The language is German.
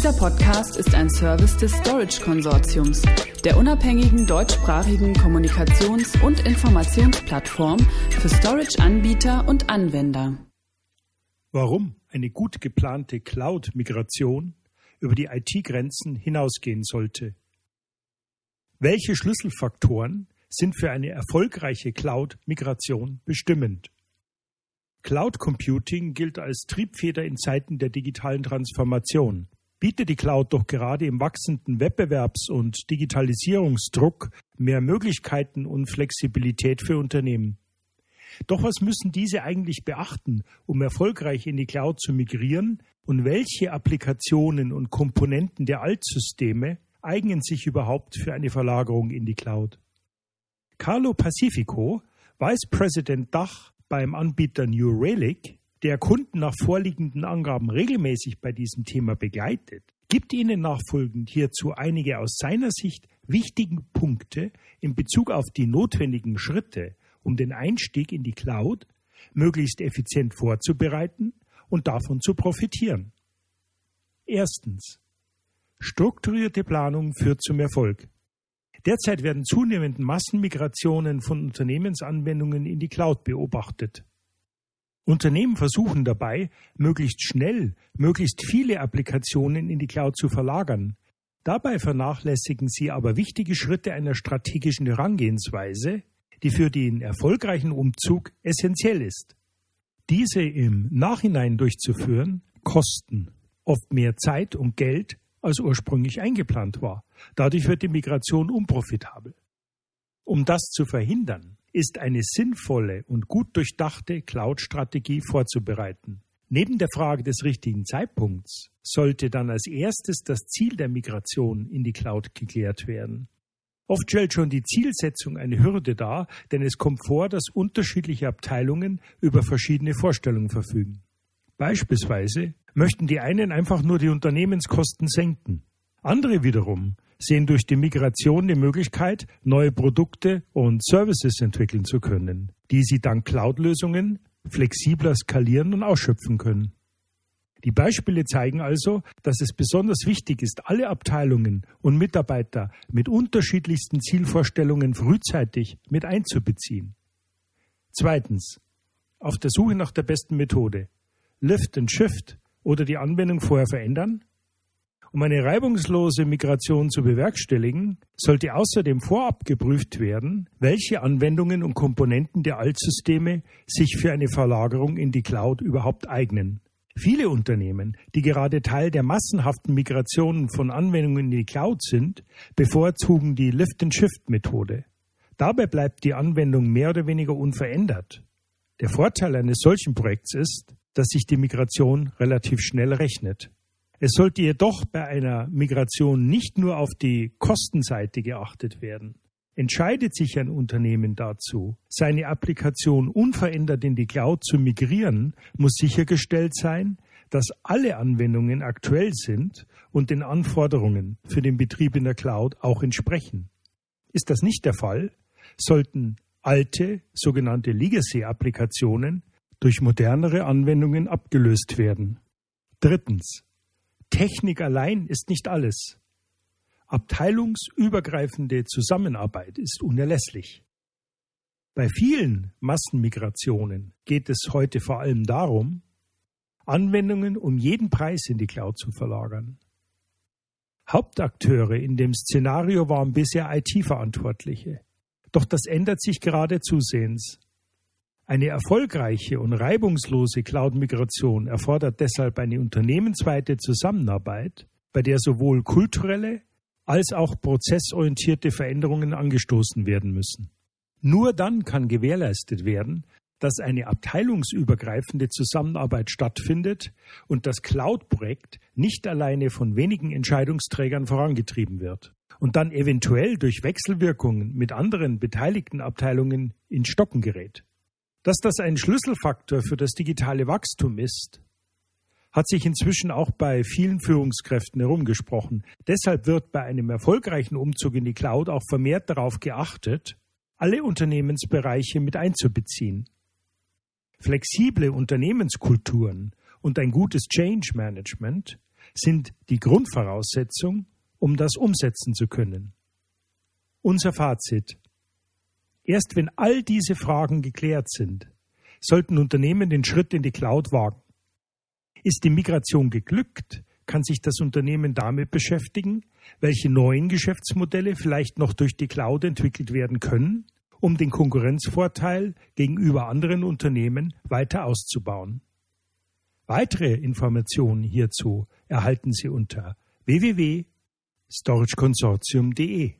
Dieser Podcast ist ein Service des Storage Konsortiums, der unabhängigen deutschsprachigen Kommunikations- und Informationsplattform für Storage-Anbieter und Anwender. Warum eine gut geplante Cloud-Migration über die IT-Grenzen hinausgehen sollte. Welche Schlüsselfaktoren sind für eine erfolgreiche Cloud-Migration bestimmend? Cloud Computing gilt als Triebfeder in Zeiten der digitalen Transformation. Bietet die Cloud doch gerade im wachsenden Wettbewerbs- und Digitalisierungsdruck mehr Möglichkeiten und Flexibilität für Unternehmen. Doch was müssen diese eigentlich beachten, um erfolgreich in die Cloud zu migrieren? Und welche Applikationen und Komponenten der Altsysteme eignen sich überhaupt für eine Verlagerung in die Cloud? Carlo Pacifico, Vice President Dach beim Anbieter New Relic, der Kunden nach vorliegenden Angaben regelmäßig bei diesem Thema begleitet, gibt Ihnen nachfolgend hierzu einige aus seiner Sicht wichtigen Punkte in Bezug auf die notwendigen Schritte, um den Einstieg in die Cloud möglichst effizient vorzubereiten und davon zu profitieren. Erstens. Strukturierte Planung führt zum Erfolg. Derzeit werden zunehmend Massenmigrationen von Unternehmensanwendungen in die Cloud beobachtet. Unternehmen versuchen dabei, möglichst schnell, möglichst viele Applikationen in die Cloud zu verlagern. Dabei vernachlässigen sie aber wichtige Schritte einer strategischen Herangehensweise, die für den erfolgreichen Umzug essentiell ist. Diese im Nachhinein durchzuführen, kosten oft mehr Zeit und Geld, als ursprünglich eingeplant war. Dadurch wird die Migration unprofitabel. Um das zu verhindern, ist eine sinnvolle und gut durchdachte Cloud-Strategie vorzubereiten. Neben der Frage des richtigen Zeitpunkts sollte dann als erstes das Ziel der Migration in die Cloud geklärt werden. Oft stellt schon die Zielsetzung eine Hürde dar, denn es kommt vor, dass unterschiedliche Abteilungen über verschiedene Vorstellungen verfügen. Beispielsweise möchten die einen einfach nur die Unternehmenskosten senken. Andere wiederum sehen durch die Migration die Möglichkeit, neue Produkte und Services entwickeln zu können, die sie dank Cloud-Lösungen flexibler skalieren und ausschöpfen können. Die Beispiele zeigen also, dass es besonders wichtig ist, alle Abteilungen und Mitarbeiter mit unterschiedlichsten Zielvorstellungen frühzeitig mit einzubeziehen. Zweitens. Auf der Suche nach der besten Methode. Lift and Shift oder die Anwendung vorher verändern? Um eine reibungslose Migration zu bewerkstelligen, sollte außerdem vorab geprüft werden, welche Anwendungen und Komponenten der Altsysteme sich für eine Verlagerung in die Cloud überhaupt eignen. Viele Unternehmen, die gerade Teil der massenhaften Migrationen von Anwendungen in die Cloud sind, bevorzugen die Lift-and-Shift-Methode. Dabei bleibt die Anwendung mehr oder weniger unverändert. Der Vorteil eines solchen Projekts ist, dass sich die Migration relativ schnell rechnet. Es sollte jedoch bei einer Migration nicht nur auf die Kostenseite geachtet werden. Entscheidet sich ein Unternehmen dazu, seine Applikation unverändert in die Cloud zu migrieren, muss sichergestellt sein, dass alle Anwendungen aktuell sind und den Anforderungen für den Betrieb in der Cloud auch entsprechen. Ist das nicht der Fall, sollten alte sogenannte Legacy-Applikationen durch modernere Anwendungen abgelöst werden. Drittens. Technik allein ist nicht alles. Abteilungsübergreifende Zusammenarbeit ist unerlässlich. Bei vielen Massenmigrationen geht es heute vor allem darum, Anwendungen um jeden Preis in die Cloud zu verlagern. Hauptakteure in dem Szenario waren bisher IT-Verantwortliche. Doch das ändert sich gerade zusehends. Eine erfolgreiche und reibungslose Cloud-Migration erfordert deshalb eine unternehmensweite Zusammenarbeit, bei der sowohl kulturelle als auch prozessorientierte Veränderungen angestoßen werden müssen. Nur dann kann gewährleistet werden, dass eine abteilungsübergreifende Zusammenarbeit stattfindet und das Cloud-Projekt nicht alleine von wenigen Entscheidungsträgern vorangetrieben wird und dann eventuell durch Wechselwirkungen mit anderen beteiligten Abteilungen in Stocken gerät. Dass das ein Schlüsselfaktor für das digitale Wachstum ist, hat sich inzwischen auch bei vielen Führungskräften herumgesprochen. Deshalb wird bei einem erfolgreichen Umzug in die Cloud auch vermehrt darauf geachtet, alle Unternehmensbereiche mit einzubeziehen. Flexible Unternehmenskulturen und ein gutes Change Management sind die Grundvoraussetzung, um das umsetzen zu können. Unser Fazit. Erst wenn all diese Fragen geklärt sind, sollten Unternehmen den Schritt in die Cloud wagen. Ist die Migration geglückt, kann sich das Unternehmen damit beschäftigen, welche neuen Geschäftsmodelle vielleicht noch durch die Cloud entwickelt werden können, um den Konkurrenzvorteil gegenüber anderen Unternehmen weiter auszubauen. Weitere Informationen hierzu erhalten Sie unter www.storageconsortium.de.